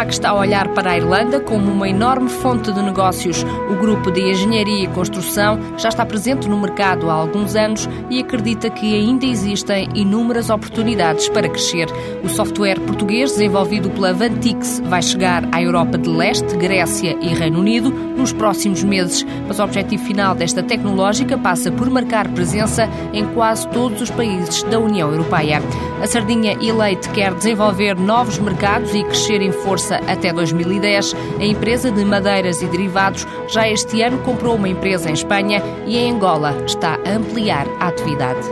Somac está a olhar para a Irlanda como uma enorme fonte de negócios. O grupo de engenharia e construção já está presente no mercado há alguns anos e acredita que ainda existem inúmeras oportunidades para crescer. O software português desenvolvido pela Vantix vai chegar à Europa de Leste, Grécia e Reino Unido nos próximos meses, mas o objetivo final desta tecnológica passa por marcar presença em quase todos os países da União Europeia. A Sardinha Elite quer desenvolver novos mercados e crescer em força até 2010. A empresa de madeiras e derivados já este ano comprou uma empresa em Espanha e em Angola está a ampliar a atividade.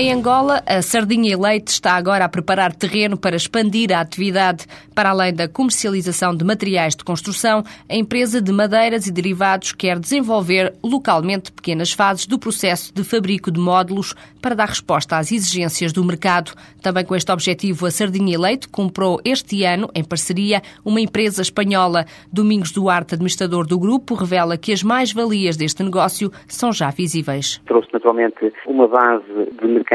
Em Angola, a Sardinha e Leite está agora a preparar terreno para expandir a atividade. Para além da comercialização de materiais de construção, a empresa de madeiras e derivados quer desenvolver localmente pequenas fases do processo de fabrico de módulos para dar resposta às exigências do mercado. Também com este objetivo, a Sardinha e Leite comprou este ano, em parceria, uma empresa espanhola. Domingos Duarte, administrador do grupo, revela que as mais-valias deste negócio são já visíveis. Trouxe naturalmente uma base de mercado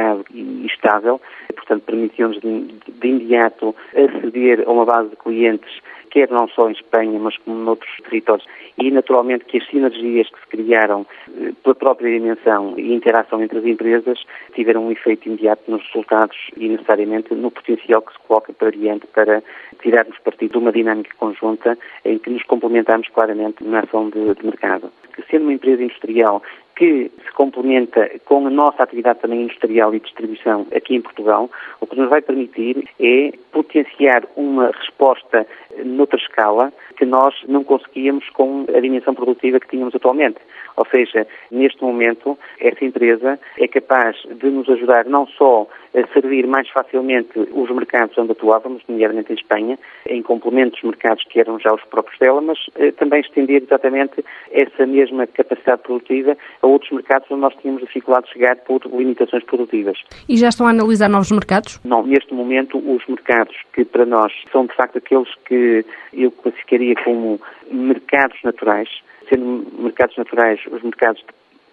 estável, portanto permitiu-nos de, de imediato aceder a uma base de clientes quer não só em Espanha, mas como noutros territórios, e naturalmente que as sinergias que se criaram eh, pela própria dimensão e interação entre as empresas tiveram um efeito imediato nos resultados e necessariamente no potencial que se coloca para diante para tirarmos partido de uma dinâmica conjunta em que nos complementamos claramente na ação de, de mercado. Sendo uma empresa industrial que se complementa com a nossa atividade também industrial e distribuição aqui em Portugal, o que nos vai permitir é potenciar uma resposta noutra escala que nós não conseguíamos com a dimensão produtiva que tínhamos atualmente. Ou seja, neste momento, essa empresa é capaz de nos ajudar não só a servir mais facilmente os mercados onde atuávamos, nomeadamente em Espanha, em complemento dos mercados que eram já os próprios dela, mas eh, também estender exatamente essa mesma capacidade produtiva a outros mercados onde nós tínhamos dificuldade de chegar por limitações produtivas. E já estão a analisar novos mercados? Não, neste momento os mercados que para nós são de facto aqueles que eu classificaria como mercados naturais, sendo mercados naturais os mercados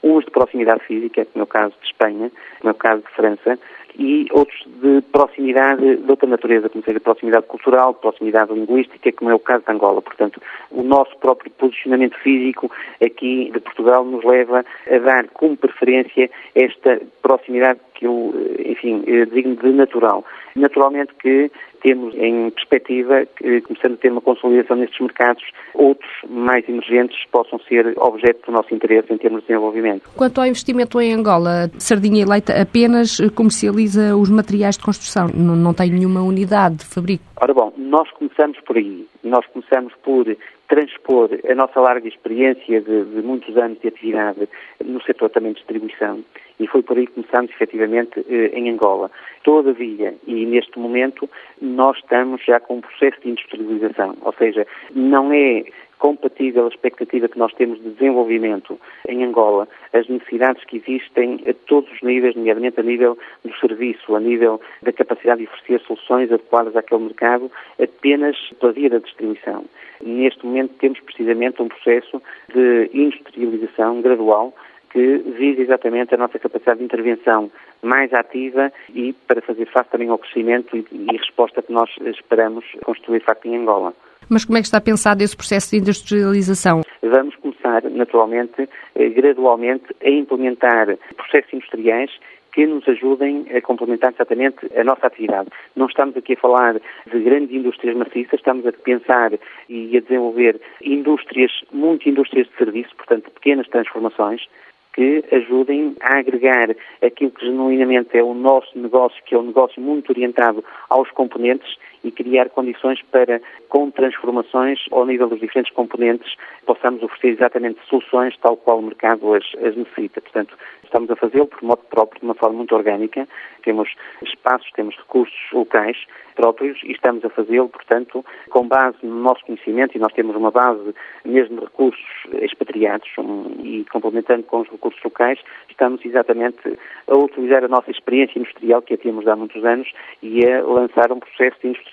uns de proximidade física, como é o caso de Espanha, como é o caso de França, e outros de proximidade de outra natureza, como seja proximidade cultural, proximidade linguística, como é o caso de Angola. Portanto, o nosso próprio posicionamento físico aqui de Portugal nos leva a dar como preferência esta proximidade que eu, enfim, designo de natural. Naturalmente que temos em perspectiva, começando a ter uma consolidação nestes mercados, outros mais emergentes possam ser objeto do nosso interesse em termos de desenvolvimento. Quanto ao investimento em Angola, Sardinha e Leite apenas comercializa os materiais de construção, não, não tem nenhuma unidade de fabrico? Ora bom, nós começamos por aí. Nós começamos por transpor a nossa larga experiência de, de, muitos anos de atividade no setor também de distribuição e foi por aí que começamos efetivamente eh, em Angola. Todavia, e neste momento, nós estamos já com um processo de industrialização, ou seja, não é compatível a expectativa que nós temos de desenvolvimento em Angola, as necessidades que existem a todos os níveis, nomeadamente a nível do serviço, a nível da capacidade de oferecer soluções adequadas àquele mercado, apenas pela via da distribuição. Neste momento temos precisamente um processo de industrialização gradual que visa exatamente a nossa capacidade de intervenção mais ativa e para fazer face também ao crescimento e, e resposta que nós esperamos construir, de facto, em Angola. Mas como é que está pensado esse processo de industrialização? Vamos começar, naturalmente, eh, gradualmente, a implementar processos industriais que nos ajudem a complementar exatamente a nossa atividade. Não estamos aqui a falar de grandes indústrias maciças, estamos a pensar e a desenvolver indústrias, muitas indústrias de serviço, portanto, pequenas transformações, que ajudem a agregar aquilo que genuinamente é o nosso negócio, que é um negócio muito orientado aos componentes e criar condições para, com transformações ao nível dos diferentes componentes, possamos oferecer exatamente soluções tal qual o mercado as, as necessita. Portanto, estamos a fazê-lo por modo próprio, de uma forma muito orgânica. Temos espaços, temos recursos locais próprios e estamos a fazê-lo, portanto, com base no nosso conhecimento e nós temos uma base mesmo de recursos expatriados um, e complementando com os recursos locais, estamos exatamente a utilizar a nossa experiência industrial que a temos há muitos anos e a lançar um processo de industrialização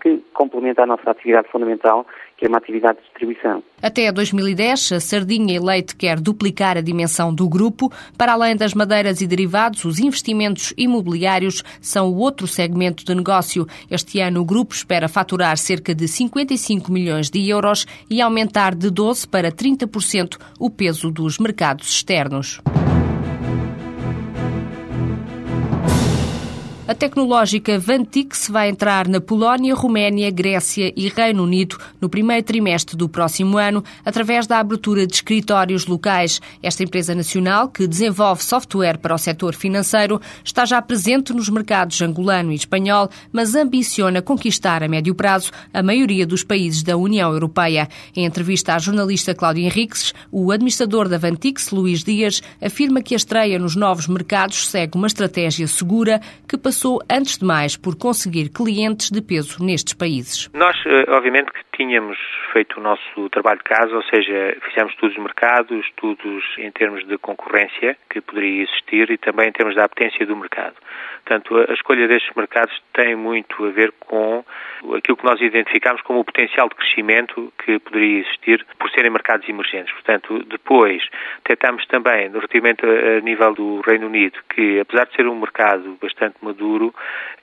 que complementa a nossa atividade fundamental, que é uma atividade de distribuição. Até 2010, a Sardinha e Leite quer duplicar a dimensão do grupo. Para além das madeiras e derivados, os investimentos imobiliários são outro segmento de negócio. Este ano, o grupo espera faturar cerca de 55 milhões de euros e aumentar de 12% para 30% o peso dos mercados externos. A tecnológica Vantix vai entrar na Polónia, Roménia, Grécia e Reino Unido no primeiro trimestre do próximo ano, através da abertura de escritórios locais. Esta empresa nacional, que desenvolve software para o setor financeiro, está já presente nos mercados angolano e espanhol, mas ambiciona conquistar a médio prazo a maioria dos países da União Europeia. Em entrevista à jornalista Cláudia Henriques, o administrador da Vantix, Luís Dias, afirma que a estreia nos novos mercados segue uma estratégia segura que passou passou, antes de mais, por conseguir clientes de peso nestes países? Nós, eh, obviamente, tínhamos feito o nosso trabalho de casa, ou seja, fizemos estudos de mercado, estudos em termos de concorrência que poderia existir e também em termos da apetência do mercado. Portanto, a escolha destes mercados tem muito a ver com aquilo que nós identificamos como o potencial de crescimento que poderia existir por serem mercados emergentes. Portanto, depois tentamos também, relativamente a nível do Reino Unido, que apesar de ser um mercado bastante maduro,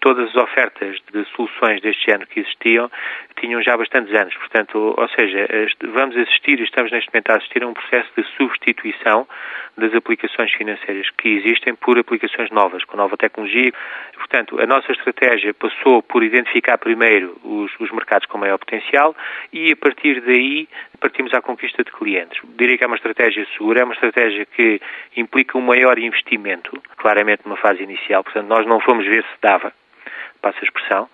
todas as ofertas de soluções deste género que existiam tinham já bastantes anos. Portanto, ou seja, vamos assistir estamos neste momento a assistir a um processo de substituição das aplicações financeiras que existem por aplicações novas, com nova tecnologia. Portanto, a nossa estratégia passou por identificar primeiro os, os mercados com maior potencial e, a partir daí, partimos à conquista de clientes. Diria que é uma estratégia segura, é uma estratégia que implica um maior investimento, claramente numa fase inicial. Portanto, nós não fomos ver se dava, passa a expressão.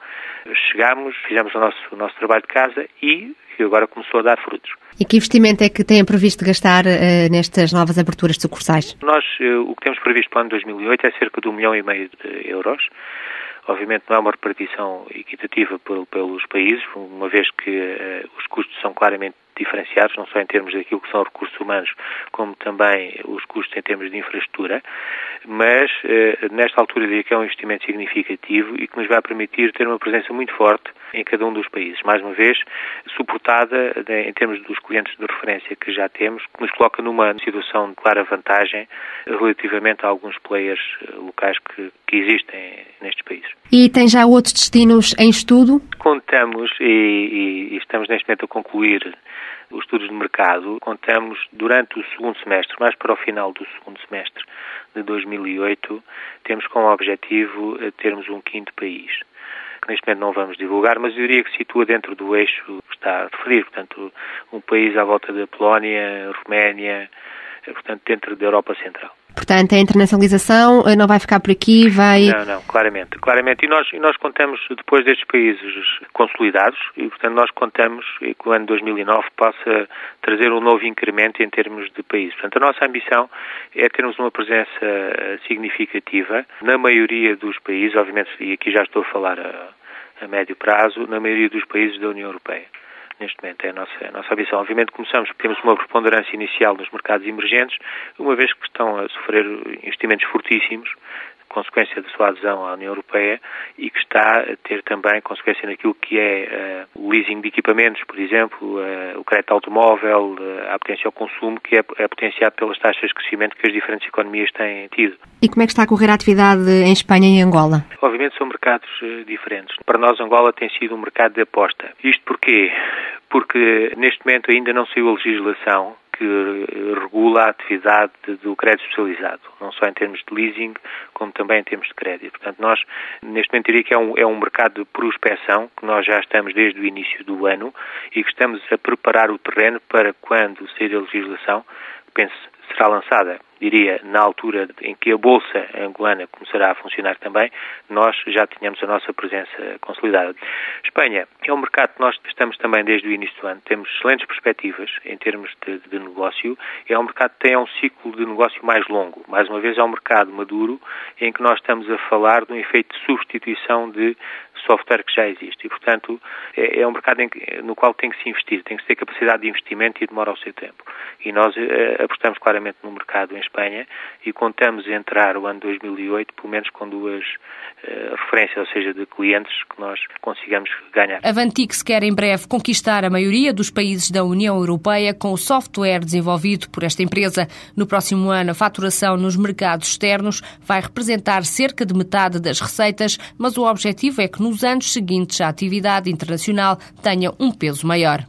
Chegámos, fizemos o nosso, o nosso trabalho de casa e agora começou a dar frutos. E que investimento é que têm previsto gastar uh, nestas novas aberturas de sucursais? Nós, uh, o que temos previsto para o ano 2008 é cerca de um milhão e meio de euros. Obviamente não é uma repartição equitativa pelos países, uma vez que uh, os custos são claramente diferenciados, não só em termos daquilo que são recursos humanos, como também os custos em termos de infraestrutura, mas eh, nesta altura diria que é um investimento significativo e que nos vai permitir ter uma presença muito forte em cada um dos países. Mais uma vez, suportada de, em termos dos clientes de referência que já temos, que nos coloca numa situação de clara vantagem relativamente a alguns players eh, locais que, que existem nestes países. E tem já outros destinos em estudo? Contamos e, e estamos neste momento a concluir os estudos de mercado, contamos durante o segundo semestre, mais para o final do segundo semestre de 2008, temos como objetivo termos um quinto país que neste momento não vamos divulgar, mas eu diria que situa dentro do eixo que está a referir, portanto, um país à volta da Polónia, Roménia, portanto, dentro da Europa Central. Portanto, a internacionalização eh, não vai ficar por aqui, vai... Não, não, claramente, claramente. E nós, e nós contamos, depois destes países consolidados, e portanto nós contamos que o ano 2009 possa trazer um novo incremento em termos de países. Portanto, a nossa ambição é termos uma presença eh, significativa na maioria dos países, obviamente, e aqui já estou a falar a, a médio prazo, na maioria dos países da União Europeia neste momento. É a nossa, a nossa ambição. Obviamente começamos temos uma preponderância inicial nos mercados emergentes, uma vez que estão a sofrer investimentos fortíssimos, consequência da sua adesão à União Europeia e que está a ter também consequência naquilo que é uh, o leasing de equipamentos, por exemplo, uh, o crédito automóvel, uh, a potência ao consumo, que é, é potenciado pelas taxas de crescimento que as diferentes economias têm tido. E como é que está a correr a atividade em Espanha e Angola? Obviamente são mercados diferentes. Para nós, Angola tem sido um mercado de aposta. Isto porquê? Porque neste momento ainda não saiu a legislação que regula a atividade do crédito especializado, não só em termos de leasing, como também em termos de crédito. Portanto, nós, neste momento, diria que é um, é um mercado de prospecção, que nós já estamos desde o início do ano e que estamos a preparar o terreno para quando sair a legislação, penso, será lançada diria, na altura em que a Bolsa angolana começará a funcionar também, nós já tínhamos a nossa presença consolidada. Espanha é um mercado que nós estamos também desde o início do ano, temos excelentes perspectivas em termos de, de negócio, é um mercado que tem um ciclo de negócio mais longo. Mais uma vez, é um mercado maduro em que nós estamos a falar de um efeito de substituição de software que já existe. E, portanto, é, é um mercado que, no qual tem que se investir, tem que ter capacidade de investimento e demora o seu tempo. E nós uh, apostamos claramente no mercado em Espanha e contamos entrar o ano 2008, pelo menos com duas uh, referências, ou seja, de clientes que nós consigamos ganhar. A Vantix quer em breve conquistar a maioria dos países da União Europeia com o software desenvolvido por esta empresa. No próximo ano, a faturação nos mercados externos vai representar cerca de metade das receitas, mas o objetivo é que nos anos seguintes a atividade internacional tenha um peso maior.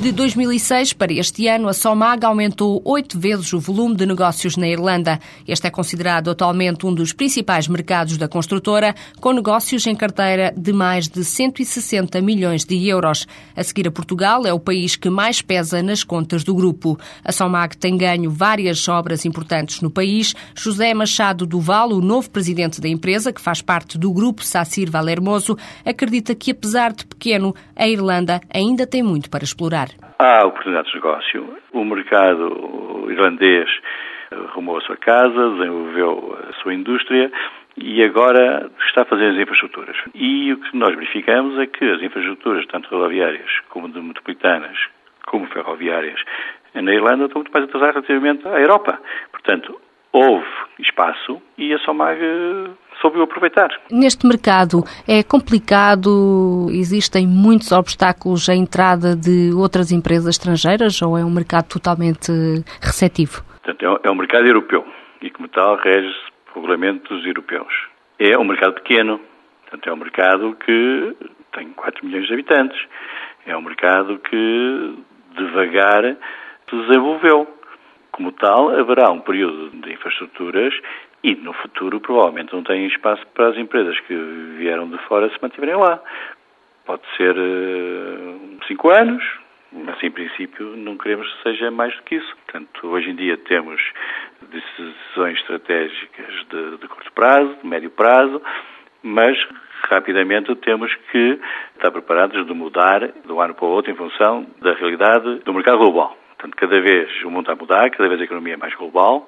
De 2006 para este ano, a Somag aumentou oito vezes o volume de negócios na Irlanda. Este é considerado atualmente um dos principais mercados da construtora, com negócios em carteira de mais de 160 milhões de euros. A seguir a Portugal, é o país que mais pesa nas contas do grupo. A Somag tem ganho várias obras importantes no país. José Machado Duval, o novo presidente da empresa, que faz parte do grupo Sacir Valermoso, acredita que, apesar de pequeno, a Irlanda ainda tem muito para explorar. Há oportunidades de negócio. O mercado irlandês arrumou a sua casa, desenvolveu a sua indústria e agora está a fazer as infraestruturas. E o que nós verificamos é que as infraestruturas, tanto rodoviárias como de metropolitanas, como ferroviárias, na Irlanda estão muito mais atrasadas relativamente à Europa. Portanto, houve espaço e a Somag soube aproveitar. Neste mercado é complicado, existem muitos obstáculos à entrada de outras empresas estrangeiras ou é um mercado totalmente receptivo? Portanto, é um mercado europeu e, como tal, rege-se por regulamentos europeus. É um mercado pequeno, portanto, é um mercado que tem 4 milhões de habitantes. É um mercado que devagar se desenvolveu. Como tal, haverá um período de infraestruturas e no futuro provavelmente não tem espaço para as empresas que vieram de fora se mantiverem lá. Pode ser uh, cinco anos, mas em princípio não queremos que seja mais do que isso. Portanto, hoje em dia temos decisões estratégicas de, de curto prazo, de médio prazo, mas rapidamente temos que estar preparados de mudar de um ano para o outro em função da realidade do mercado global. Portanto, cada vez o mundo está a mudar, cada vez a economia é mais global,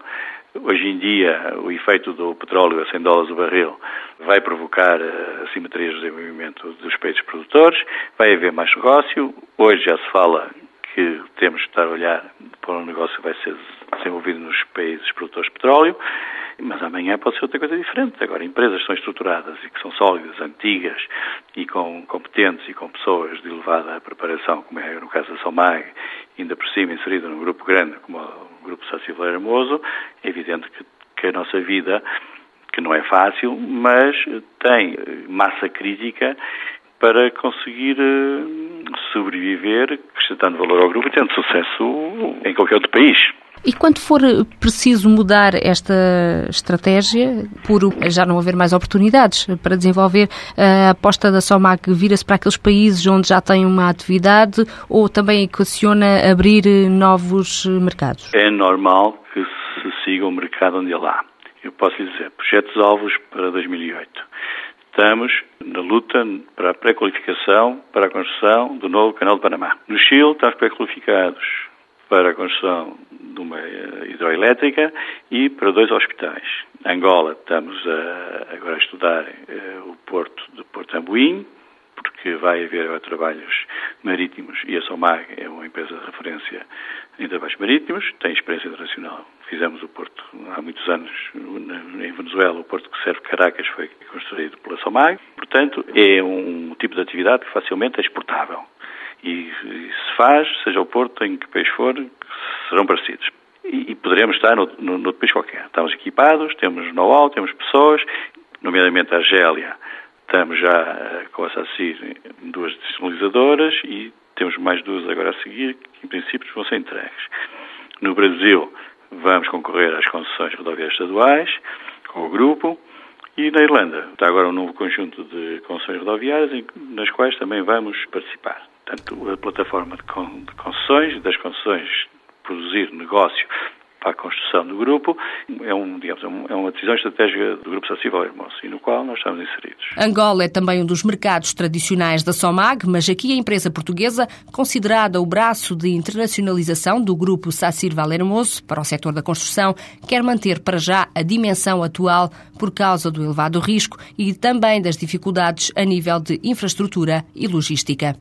Hoje em dia, o efeito do petróleo a 100 dólares o barril vai provocar eh, assimetrias de desenvolvimento dos países produtores, vai haver mais negócio. Hoje já se fala que temos de estar a olhar para um negócio que vai ser desenvolvido nos países produtores de petróleo, mas amanhã pode ser outra coisa diferente. Agora, empresas que são estruturadas e que são sólidas, antigas e com competentes e com pessoas de elevada preparação, como é no caso da Somag, ainda por cima inserida num grupo grande como o Grupo Social Hermoso, é evidente que, que a nossa vida, que não é fácil, mas tem massa crítica para conseguir eh, sobreviver, acrescentando valor ao grupo e tendo sucesso em qualquer outro país. E quando for preciso mudar esta estratégia, por já não haver mais oportunidades para desenvolver, a aposta da Somac vira-se para aqueles países onde já tem uma atividade ou também equaciona abrir novos mercados? É normal que se siga o mercado onde ele há. Eu posso lhe dizer, projetos alvos para 2008. Estamos na luta para a pré-qualificação para a construção do novo canal de Panamá. No Chile estamos pré-qualificados para a construção de uma eh, hidroelétrica e para dois hospitais. Angola, estamos a, agora a estudar uh, o porto de Porto Ambuim, porque vai haver trabalhos marítimos e a SOMAG é uma empresa de referência em trabalhos marítimos, tem experiência internacional. Fizemos o porto há muitos anos em Venezuela, o porto que serve Caracas foi construído pela SOMAG. Portanto, é um tipo de atividade que facilmente é exportável e, e se faz, seja o Porto, em que país for, serão parecidos. E, e poderemos estar no, no, no país qualquer. Estamos equipados, temos know-how, temos pessoas, nomeadamente a Argélia. Estamos já eh, com a SACIR duas descentralizadoras e temos mais duas agora a seguir, que em princípio vão ser entregues. No Brasil, vamos concorrer às concessões rodoviárias estaduais com o grupo. E na Irlanda está agora um novo conjunto de concessões rodoviárias nas quais também vamos participar. Portanto, a plataforma de concessões, das concessões produzir negócio para a construção do grupo, é, um, digamos, é, é uma decisão estratégica do Grupo Sacível Hermoso e no qual nós estamos inseridos. Angola é também um dos mercados tradicionais da SOMAG, mas aqui a empresa portuguesa, considerada o braço de internacionalização do Grupo Sacir Hermoso para o setor da construção, quer manter para já a dimensão atual por causa do elevado risco e também das dificuldades a nível de infraestrutura e logística.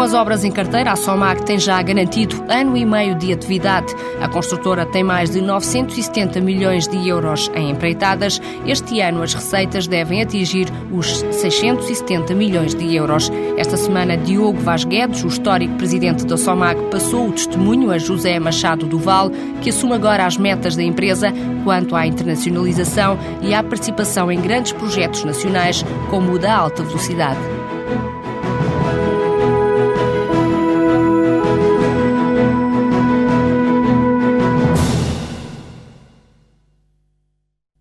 Com as obras em carteira, a Somac tem já garantido ano e meio de atividade. A construtora tem mais de 970 milhões de euros em empreitadas. Este ano, as receitas devem atingir os 670 milhões de euros. Esta semana, Diogo Vaz Guedes, o histórico presidente da Somac, passou o testemunho a José Machado Duval, que assume agora as metas da empresa quanto à internacionalização e à participação em grandes projetos nacionais, como o da alta velocidade.